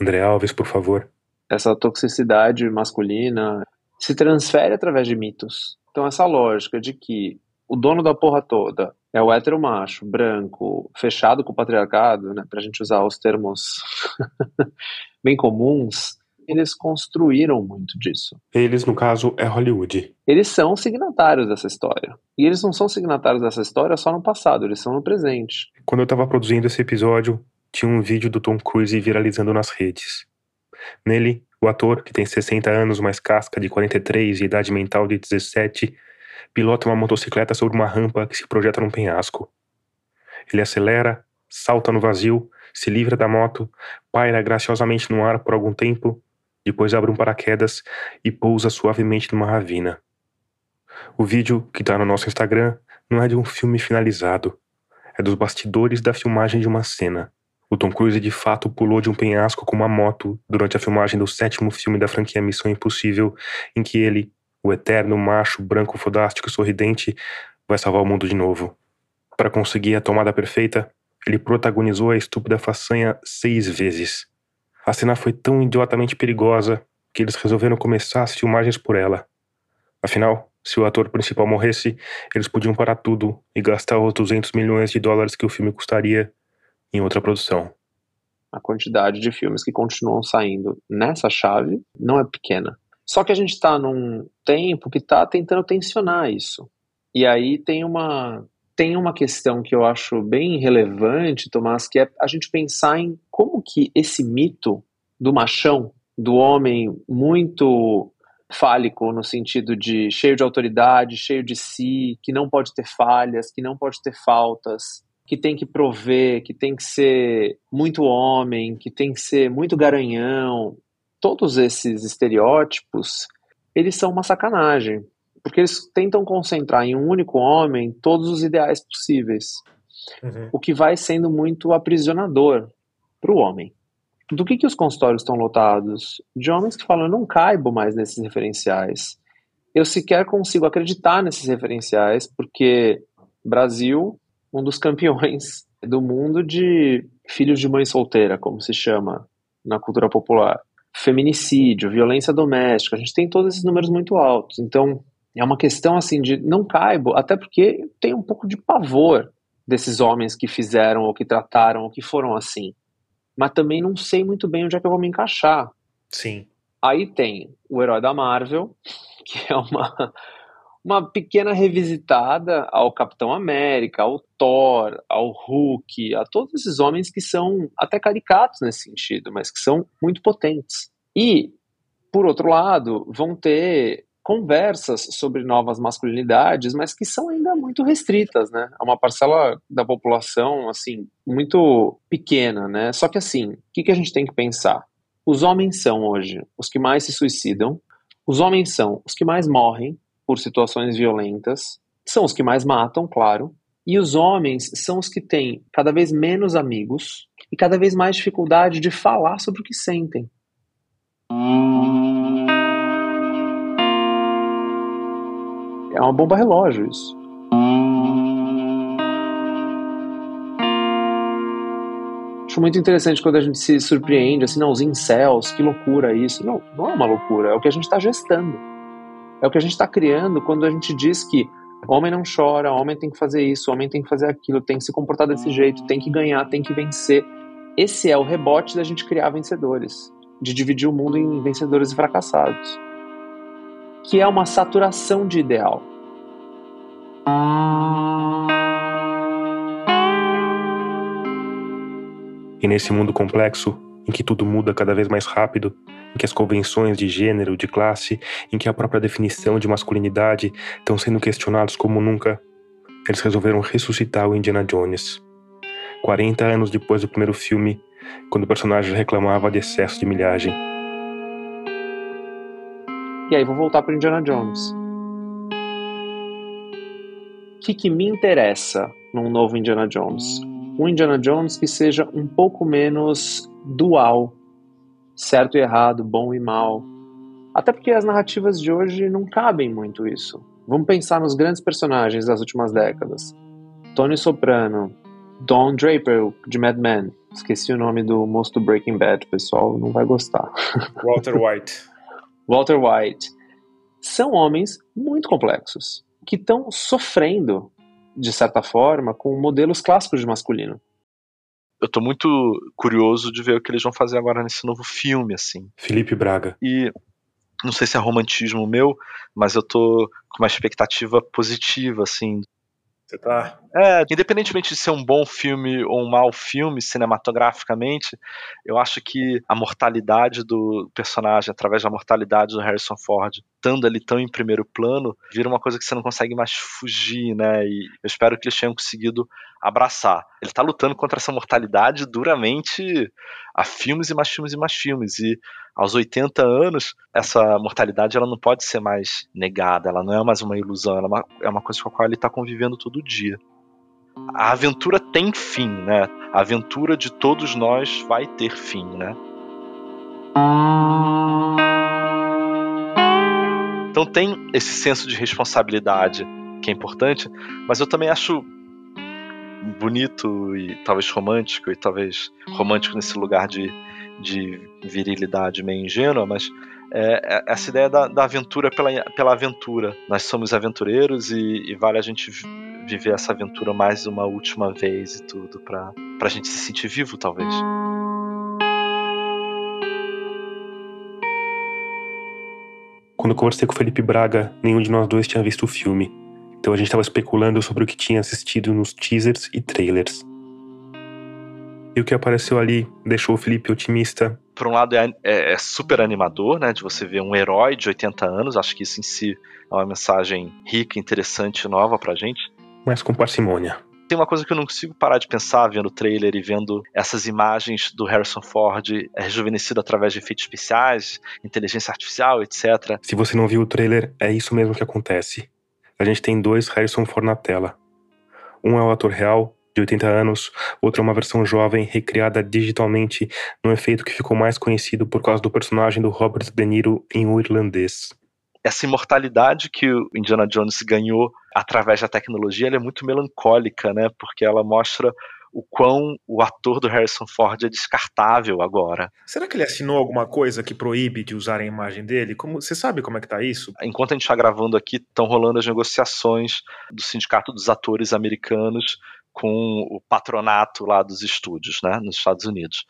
André Alves, por favor. Essa toxicidade masculina se transfere através de mitos. Então, essa lógica de que o dono da porra toda é o hétero macho, branco, fechado com o patriarcado, né, para a gente usar os termos bem comuns, eles construíram muito disso. Eles, no caso, é Hollywood. Eles são signatários dessa história. E eles não são signatários dessa história só no passado, eles são no presente. Quando eu estava produzindo esse episódio, tinha um vídeo do Tom Cruise viralizando nas redes. Nele, o ator, que tem 60 anos, mais casca de 43 e idade mental de 17, pilota uma motocicleta sobre uma rampa que se projeta num penhasco. Ele acelera, salta no vazio, se livra da moto, paira graciosamente no ar por algum tempo depois abre um paraquedas e pousa suavemente numa ravina. O vídeo, que está no nosso Instagram, não é de um filme finalizado. É dos bastidores da filmagem de uma cena. O Tom Cruise de fato pulou de um penhasco com uma moto durante a filmagem do sétimo filme da franquia Missão Impossível, em que ele, o eterno macho branco fodástico sorridente, vai salvar o mundo de novo. Para conseguir a tomada perfeita, ele protagonizou a estúpida façanha seis vezes. A cena foi tão idiotamente perigosa que eles resolveram começar as filmagens por ela. Afinal, se o ator principal morresse, eles podiam parar tudo e gastar os 200 milhões de dólares que o filme custaria em outra produção. A quantidade de filmes que continuam saindo nessa chave não é pequena. Só que a gente está num tempo que está tentando tensionar isso. E aí tem uma tem uma questão que eu acho bem relevante, Tomás, que é a gente pensar em como que esse mito do machão, do homem muito fálico no sentido de cheio de autoridade, cheio de si, que não pode ter falhas, que não pode ter faltas, que tem que prover, que tem que ser muito homem, que tem que ser muito garanhão. Todos esses estereótipos, eles são uma sacanagem, porque eles tentam concentrar em um único homem todos os ideais possíveis, uhum. o que vai sendo muito aprisionador para o homem. Do que, que os consultórios estão lotados? De homens que falam, eu não caibo mais nesses referenciais. Eu sequer consigo acreditar nesses referenciais, porque Brasil, um dos campeões do mundo de filhos de mãe solteira, como se chama na cultura popular. Feminicídio, violência doméstica, a gente tem todos esses números muito altos. Então, é uma questão assim de não caibo, até porque tem um pouco de pavor desses homens que fizeram ou que trataram ou que foram assim mas também não sei muito bem onde é que eu vou me encaixar. Sim. Aí tem o herói da Marvel, que é uma, uma pequena revisitada ao Capitão América, ao Thor, ao Hulk, a todos esses homens que são até caricatos nesse sentido, mas que são muito potentes. E, por outro lado, vão ter conversas sobre novas masculinidades, mas que são ainda muito restritas, né? É uma parcela da população, assim, muito pequena, né? Só que, assim, o que, que a gente tem que pensar? Os homens são hoje os que mais se suicidam, os homens são os que mais morrem por situações violentas, são os que mais matam, claro, e os homens são os que têm cada vez menos amigos e cada vez mais dificuldade de falar sobre o que sentem. É uma bomba relógio isso. Acho muito interessante quando a gente se surpreende, assim, não, os incels, que loucura isso. Não, não é uma loucura, é o que a gente está gestando. É o que a gente está criando quando a gente diz que homem não chora, homem tem que fazer isso, homem tem que fazer aquilo, tem que se comportar desse jeito, tem que ganhar, tem que vencer. Esse é o rebote da gente criar vencedores, de dividir o mundo em vencedores e fracassados que é uma saturação de ideal. E nesse mundo complexo, em que tudo muda cada vez mais rápido, em que as convenções de gênero, de classe, em que a própria definição de masculinidade estão sendo questionados como nunca, eles resolveram ressuscitar o Indiana Jones. 40 anos depois do primeiro filme, quando o personagem reclamava de excesso de milhagem. E aí vou voltar para Indiana Jones. O que, que me interessa num novo Indiana Jones? Um Indiana Jones que seja um pouco menos dual, certo e errado, bom e mal. Até porque as narrativas de hoje não cabem muito isso. Vamos pensar nos grandes personagens das últimas décadas. Tony Soprano, Don Draper, de Mad Men. Esqueci o nome do moço do Breaking Bad, pessoal não vai gostar. Walter White. Walter White, são homens muito complexos, que estão sofrendo, de certa forma, com modelos clássicos de masculino. Eu tô muito curioso de ver o que eles vão fazer agora nesse novo filme, assim. Felipe Braga. E não sei se é romantismo meu, mas eu tô com uma expectativa positiva, assim, você tá. É, independentemente de ser um bom filme ou um mau filme cinematograficamente, eu acho que a mortalidade do personagem, através da mortalidade do Harrison Ford, estando ali tão em primeiro plano, vira uma coisa que você não consegue mais fugir, né? E eu espero que eles tenham conseguido abraçar. Ele tá lutando contra essa mortalidade duramente a filmes e mais filmes e mais filmes. E aos 80 anos, essa mortalidade ela não pode ser mais negada, ela não é mais uma ilusão, ela é uma, é uma coisa com a qual ele está convivendo todo dia. A aventura tem fim, né? A aventura de todos nós vai ter fim, né? Então tem esse senso de responsabilidade que é importante, mas eu também acho bonito e talvez romântico, e talvez romântico nesse lugar de, de virilidade meio ingênua, mas é, é essa ideia da, da, aventura pela, pela aventura. Nós somos aventureiros e, e, vale a gente viver essa aventura mais uma última vez e tudo, pra, pra gente se sentir vivo, talvez. Quando conversei com o Felipe Braga, nenhum de nós dois tinha visto o filme. Então a gente estava especulando sobre o que tinha assistido nos teasers e trailers. E o que apareceu ali deixou o Felipe otimista. Por um lado, é, é, é, super animador, né? De você ver um herói de 80 anos. Acho que isso em si é uma mensagem rica, interessante e nova pra gente. Mas com parcimônia. Tem uma coisa que eu não consigo parar de pensar vendo o trailer e vendo essas imagens do Harrison Ford rejuvenescido através de efeitos especiais, inteligência artificial, etc. Se você não viu o trailer, é isso mesmo que acontece. A gente tem dois Harrison Ford na tela. Um é o ator real, de 80 anos, outro é uma versão jovem recriada digitalmente num efeito que ficou mais conhecido por causa do personagem do Robert De Niro em O Irlandês essa imortalidade que o Indiana Jones ganhou através da tecnologia é muito melancólica, né? Porque ela mostra o quão o ator do Harrison Ford é descartável agora. Será que ele assinou alguma coisa que proíbe de usar a imagem dele? Como você sabe como é que tá isso? Enquanto a gente está gravando aqui, estão rolando as negociações do Sindicato dos Atores Americanos com o patronato lá dos estúdios, né, nos Estados Unidos.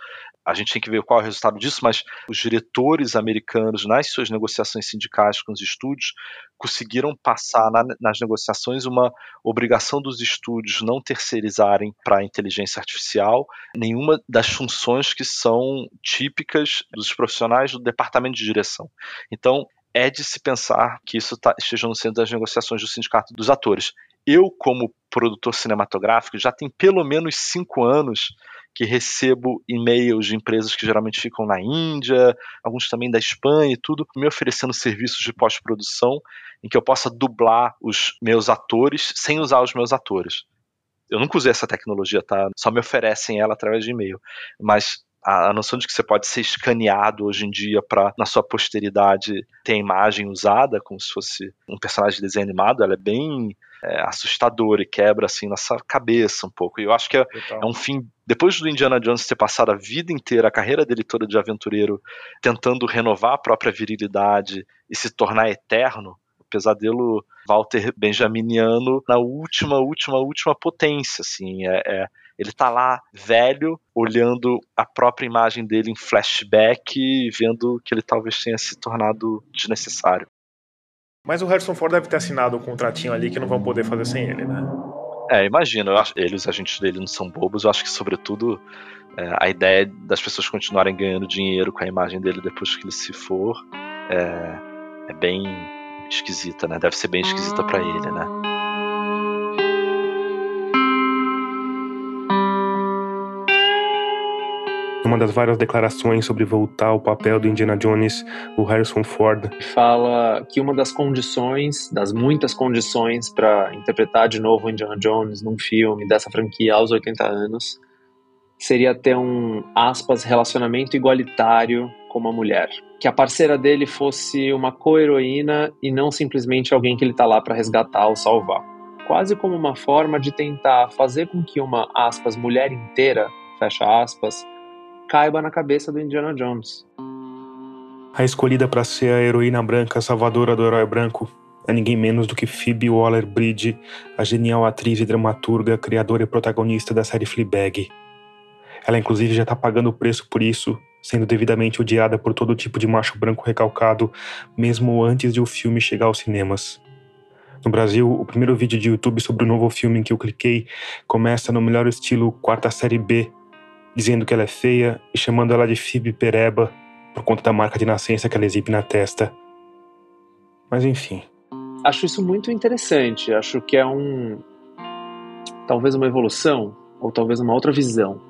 A gente tem que ver qual é o resultado disso, mas os diretores americanos, nas suas negociações sindicais com os estúdios, conseguiram passar na, nas negociações uma obrigação dos estúdios não terceirizarem para a inteligência artificial nenhuma das funções que são típicas dos profissionais do departamento de direção. Então, é de se pensar que isso tá, esteja no centro das negociações do Sindicato dos Atores. Eu, como produtor cinematográfico, já tem pelo menos cinco anos que recebo e-mails de empresas que geralmente ficam na Índia, alguns também da Espanha e tudo, me oferecendo serviços de pós-produção em que eu possa dublar os meus atores sem usar os meus atores. Eu nunca usei essa tecnologia, tá? Só me oferecem ela através de e-mail. Mas a, noção de que você pode ser escaneado hoje em dia para na sua posteridade ter a imagem usada como se fosse um personagem de desenho animado, ela é bem é, assustadora e quebra assim nossa cabeça um pouco. E eu acho que é, é, um fim depois do Indiana Jones ter passado a vida inteira, a carreira dele toda de aventureiro, tentando renovar a própria virilidade e se tornar eterno, o pesadelo Walter Benjaminiano na última, última, última potência, assim, é, é ele tá lá, velho, olhando a própria imagem dele em flashback e vendo que ele talvez tenha se tornado desnecessário. Mas o Harrison Ford deve ter assinado um contratinho ali que não vão poder fazer sem ele, né? É, imagino. Ele, os agentes dele não são bobos. Eu acho que, sobretudo, é, a ideia das pessoas continuarem ganhando dinheiro com a imagem dele depois que ele se for é, é bem esquisita, né? Deve ser bem esquisita para ele, né? Numa das várias declarações sobre voltar ao papel do Indiana Jones, o Harrison Ford fala que uma das condições, das muitas condições para interpretar de novo o Indiana Jones num filme dessa franquia aos 80 anos, seria ter um aspas relacionamento igualitário com uma mulher, que a parceira dele fosse uma co-heroína e não simplesmente alguém que ele está lá para resgatar ou salvar. Quase como uma forma de tentar fazer com que uma aspas mulher inteira, fecha aspas, caiba na cabeça do Indiana Jones. A escolhida para ser a heroína branca salvadora do herói branco é ninguém menos do que Phoebe Waller-Bridge, a genial atriz e dramaturga, criadora e protagonista da série Fleabag. Ela inclusive já está pagando o preço por isso, sendo devidamente odiada por todo tipo de macho branco recalcado, mesmo antes de o filme chegar aos cinemas. No Brasil, o primeiro vídeo de YouTube sobre o novo filme em que eu cliquei começa no melhor estilo quarta série B, dizendo que ela é feia e chamando ela de Phoebe Pereba por conta da marca de nascença que ela exibe na testa. Mas enfim. Acho isso muito interessante. Acho que é um. talvez uma evolução, ou talvez uma outra visão.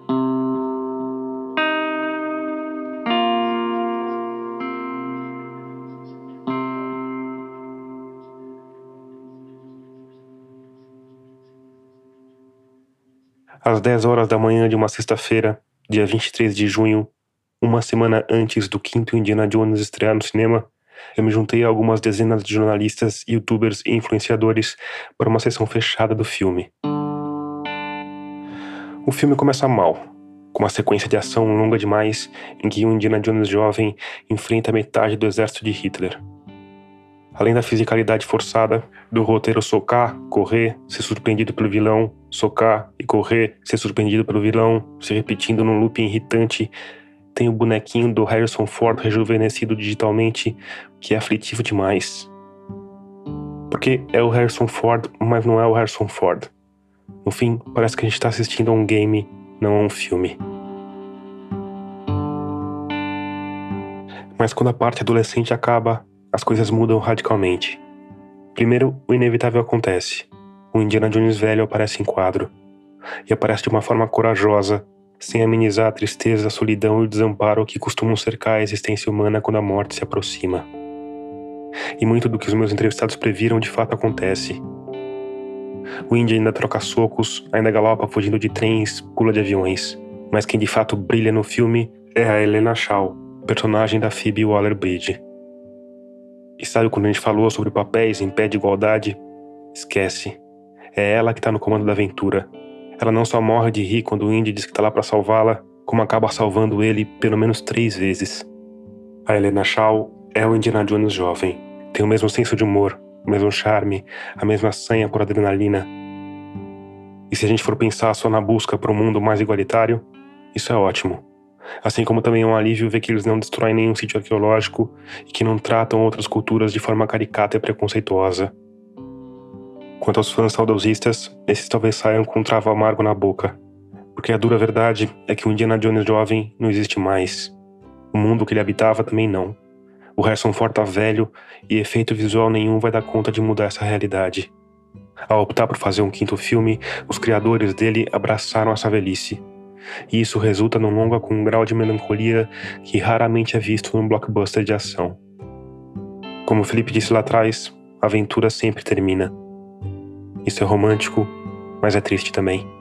Às 10 horas da manhã de uma sexta-feira, dia 23 de junho, uma semana antes do quinto Indiana Jones estrear no cinema, eu me juntei a algumas dezenas de jornalistas, youtubers e influenciadores para uma sessão fechada do filme. O filme começa mal, com uma sequência de ação longa demais em que um Indiana Jones jovem enfrenta metade do exército de Hitler. Além da fisicalidade forçada, do roteiro socar, correr, ser surpreendido pelo vilão, socar e correr, ser surpreendido pelo vilão, se repetindo num loop irritante, tem o bonequinho do Harrison Ford rejuvenescido digitalmente, que é aflitivo demais. Porque é o Harrison Ford, mas não é o Harrison Ford. No fim, parece que a gente está assistindo a um game, não a um filme. Mas quando a parte adolescente acaba, as coisas mudam radicalmente. Primeiro, o inevitável acontece. O Indiana Jones velho aparece em quadro. E aparece de uma forma corajosa, sem amenizar a tristeza, a solidão e o desamparo que costumam cercar a existência humana quando a morte se aproxima. E muito do que os meus entrevistados previram de fato acontece. O Indy ainda troca socos, ainda galopa fugindo de trens, pula de aviões. Mas quem de fato brilha no filme é a Helena Shaw, personagem da Phoebe Waller-Bridge. E sabe quando a gente falou sobre papéis em pé de igualdade? Esquece. É ela que tá no comando da aventura. Ela não só morre de rir quando o Indy diz que tá lá para salvá-la, como acaba salvando ele pelo menos três vezes. A Helena Shaw é o Indiana Jones jovem. Tem o mesmo senso de humor, o mesmo charme, a mesma sanha por adrenalina. E se a gente for pensar só na busca para um mundo mais igualitário, isso é ótimo. Assim como também é um alívio ver que eles não destroem nenhum sítio arqueológico e que não tratam outras culturas de forma caricata e preconceituosa. Quanto aos fãs saudosistas, esses talvez saiam com um travo amargo na boca, porque a dura verdade é que o Indiana Jones jovem não existe mais. O mundo que ele habitava também não. O Harrison Ford tá velho e efeito visual nenhum vai dar conta de mudar essa realidade. Ao optar por fazer um quinto filme, os criadores dele abraçaram essa velhice e isso resulta num longa com um grau de melancolia que raramente é visto num blockbuster de ação. Como o Felipe disse lá atrás, a aventura sempre termina. Isso é romântico, mas é triste também.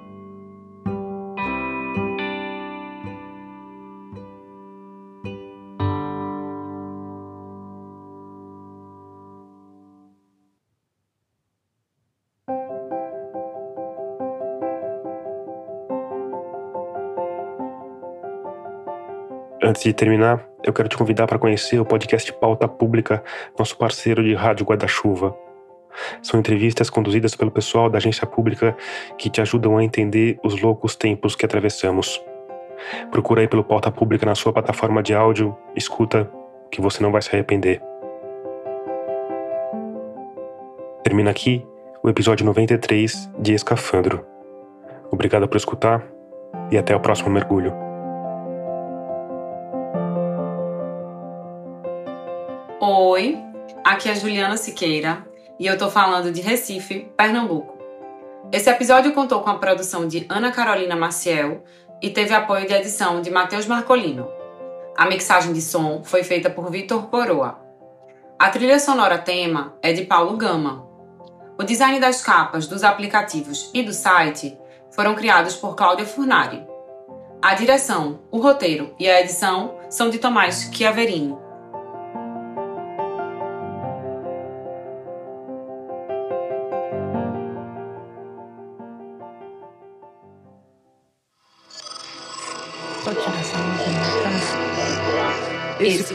Antes de terminar, eu quero te convidar para conhecer o podcast Pauta Pública, nosso parceiro de Rádio Guarda-Chuva. São entrevistas conduzidas pelo pessoal da agência pública que te ajudam a entender os loucos tempos que atravessamos. Procura aí pelo Pauta Pública na sua plataforma de áudio, escuta, que você não vai se arrepender. Termina aqui o episódio 93 de Escafandro. Obrigado por escutar e até o próximo mergulho. Oi, aqui é Juliana Siqueira e eu tô falando de Recife, Pernambuco. Esse episódio contou com a produção de Ana Carolina Maciel e teve apoio de edição de Matheus Marcolino. A mixagem de som foi feita por Vitor Poroa. A trilha sonora tema é de Paulo Gama. O design das capas, dos aplicativos e do site foram criados por Cláudia Furnari. A direção, o roteiro e a edição são de Tomás Chiaverini.